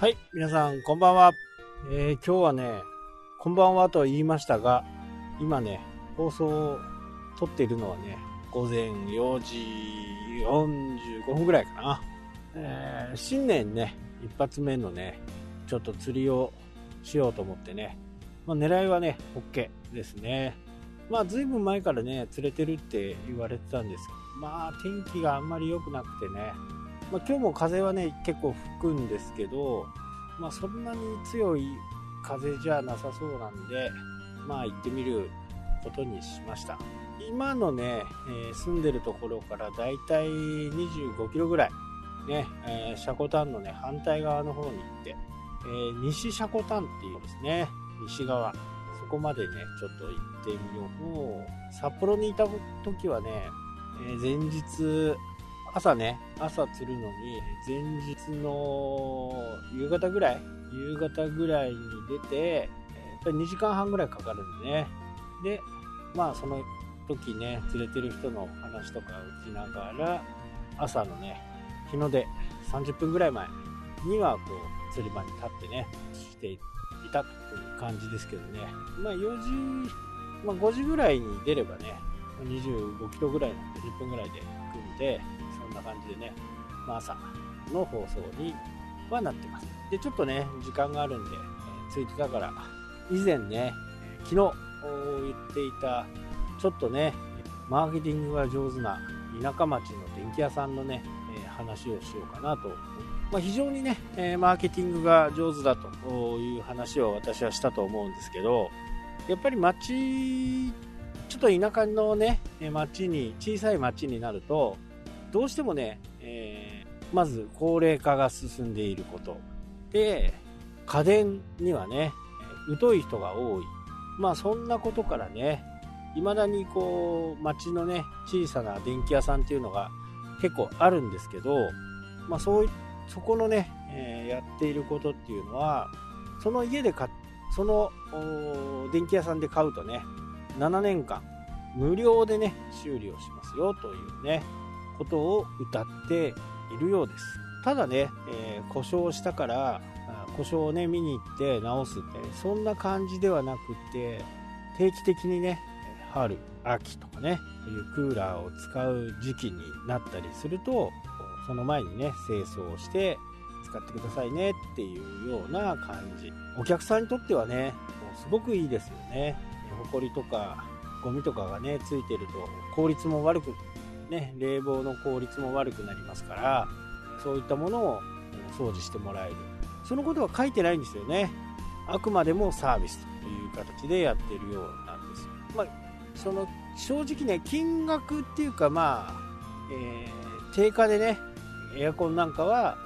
はい、皆さん、こんばんは。えー今日はね、こんばんはと言いましたが、今ね、放送を撮っているのはね、午前4時45分ぐらいかな。えー新年ね、一発目のね、ちょっと釣りをしようと思ってね、まあ、狙いはね、OK ですね。まあ、ずいぶん前からね、釣れてるって言われてたんですけど、まあ、天気があんまり良くなくてね、まあ、今日も風はね結構吹くんですけど、まあ、そんなに強い風じゃなさそうなんでまあ行ってみることにしました。今のね、えー住んでるところからだいたい25キロぐらいね、えー、シャコタンのね反対側の方に行って、えー西シャコタンっていうですね西側そこまでねちょっと行ってみよう。札幌にいた時はね、えー前日朝ね朝釣るのに前日の夕方ぐらい夕方ぐらいに出てやっぱり2時間半ぐらいかかるんでね。でまあその時ね釣れてる人の話とかを聞きながら朝のね日の出30分ぐらい前にはこう釣り場に立ってねしていたという感じですけどね。まあ4時、まあ、5時ぐらいに出ればね25キロぐらいなんで10分ぐらいで組んで感じでね、まあ、朝の放送にはなってます。でちょっとね時間があるんで、えーついてたから以前ね昨日言っていたちょっとねマーケティングが上手な田舎町の電気屋さんのね、え話をしようかなと、まあ、非常にね、えマーケティングが上手だという話を私はしたと思うんですけどやっぱり町ちょっと田舎のね町に小さい町になるとどうしてもね、えーまず高齢化が進んでいること。で家電にはね疎い人が多い。まあそんなことからね未だにこう町のね小さな電気屋さんっていうのが結構あるんですけど、まあ、そうそこのね、えーやっていることっていうのはその家で買その電気屋さんで買うとね7年間無料でね修理をしますよというねことを歌っているようです。ただね、えー故障したから故障をね見に行って直すってそんな感じではなくて定期的にね春秋とかねいうクーラーを使う時期になったりするとその前にね清掃して使ってくださいねっていうような感じ。お客さんにとってはねもうすごくいいですよね。ほこりとかゴミとかがねついてると効率も悪くね冷房の効率も悪くなりますからそういったものを掃除してもらえる。そのことは書いてないんですよね。あくまでもサービスという形でやってるようなんですよ。まあその正直ね金額っていうかまあ、えー定価でねエアコンなんかは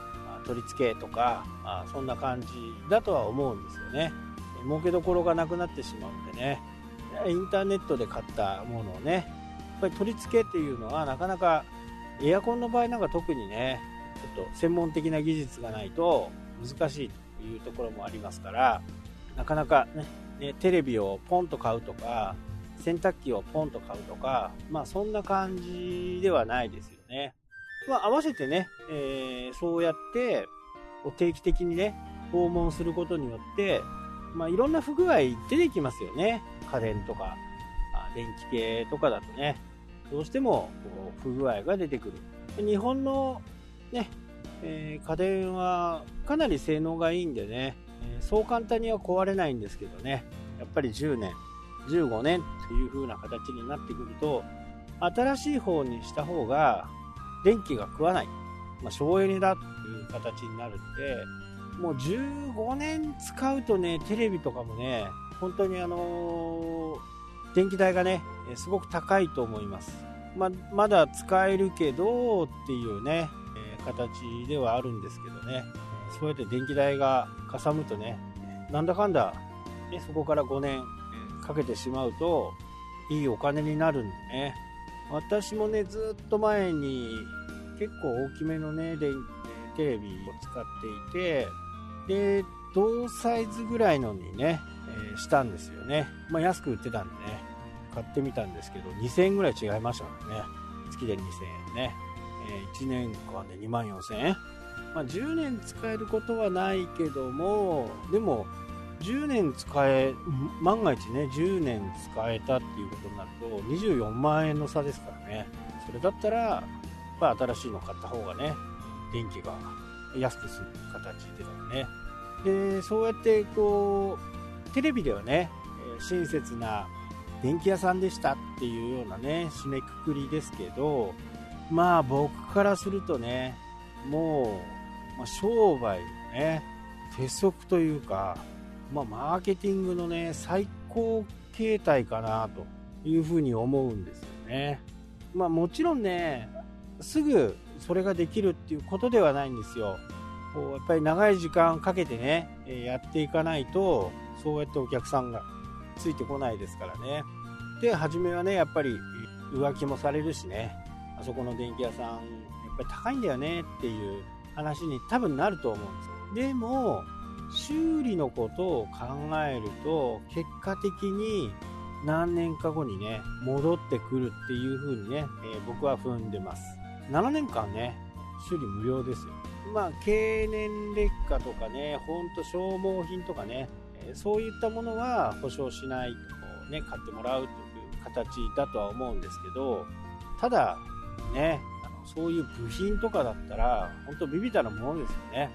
取り付けとか、まあ、そんな感じだとは思うんですよね。儲けどころがなくなってしまうんでね。インターネットで買ったものをねぱり取り付けっていうのはなかなかエアコンの場合なんか特にねちょっと専門的な技術がないと難しいというところもありますからなかなかねねテレビをポンと買うとか洗濯機をポンと買うとかまあそんな感じではないですよね。まあ、合わせてね、えーそうやってこう定期的にね訪問することによって、まあ、いろんな不具合出てきますよね家電とか電気系とかだとねどうしてもこう不具合が出てくる。日本のね、えー家電はかなり性能がいいんでね、えーそう簡単には壊れないんですけどね。やっぱり10年15年という風な形になってくると新しい方にした方が電気が食わない、まあ、省エネだという形になるんでもう15年使うとねテレビとかもね本当にあのー電気代がねすごく高いと思います。ままだ使えるけどっていうね、え形ではあるんですけどね。そうやって電気代がかさむとねなんだかんだ、ね、そこから5年かけてしまうといいお金になるんでね。私もねずっと前に結構大きめのね電テレビを使っていてで同サイズぐらいのにね、えーしたんですよね、まあ、安く売ってたんでね買ってみたんですけど2000円ぐらい違いましたからね。月で2000円ね、え1年間で2万4000円。まあ、10年使えることはないけどもでも10年使え万が一ね10年使えたっていうことになると24万円の差ですからね。それだったら、まあ、新しいの買った方がね電気が安く済む形ですねでそうやってこうテレビではね親切な電気屋さんでしたっていうようなね締めくくりですけどまあ僕からするとねもう、ま、商売のね鉄則というかまあ、マーケティングのね、最高形態かなというふうに思うんですよね。まあもちろんね、すぐそれができるっていうことではないんですよ。こうやっぱり長い時間かけてね、やっていかないと、そうやってお客さんがついてこないですからね。で、初めはね、やっぱり浮気もされるしね、あそこの電気屋さん、やっぱり高いんだよねっていう話に多分なると思うんですよ。でも、修理のことを考えると結果的に何年か後にね戻ってくるっていう風にね、えー、僕は踏んでます7年間ね修理無料ですよ。まあ経年劣化とかねほんと消耗品とかね、そういったものは保証しないとね買ってもらうという形だとは思うんですけどただねあのそういう部品とかだったら本当ビビたるものですよね。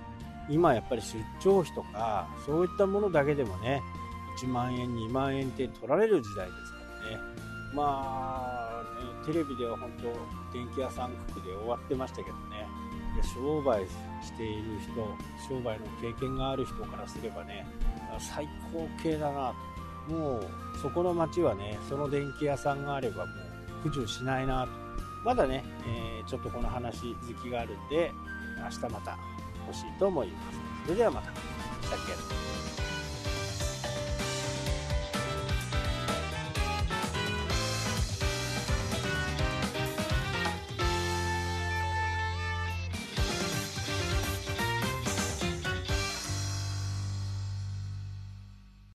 今やっぱり出張費とかそういったものだけでもね1万円2万円って取られる時代ですからね。まあテレビでは本当電気屋さん区で終わってましたけどね商売している人商売の経験がある人からすればね最高形だなともうそこの町はねその電気屋さんがあればもう不自しないなとまだね、えー、ちょっとこの話好きがあるんで明日またほしいと思います。それではまた。したっけ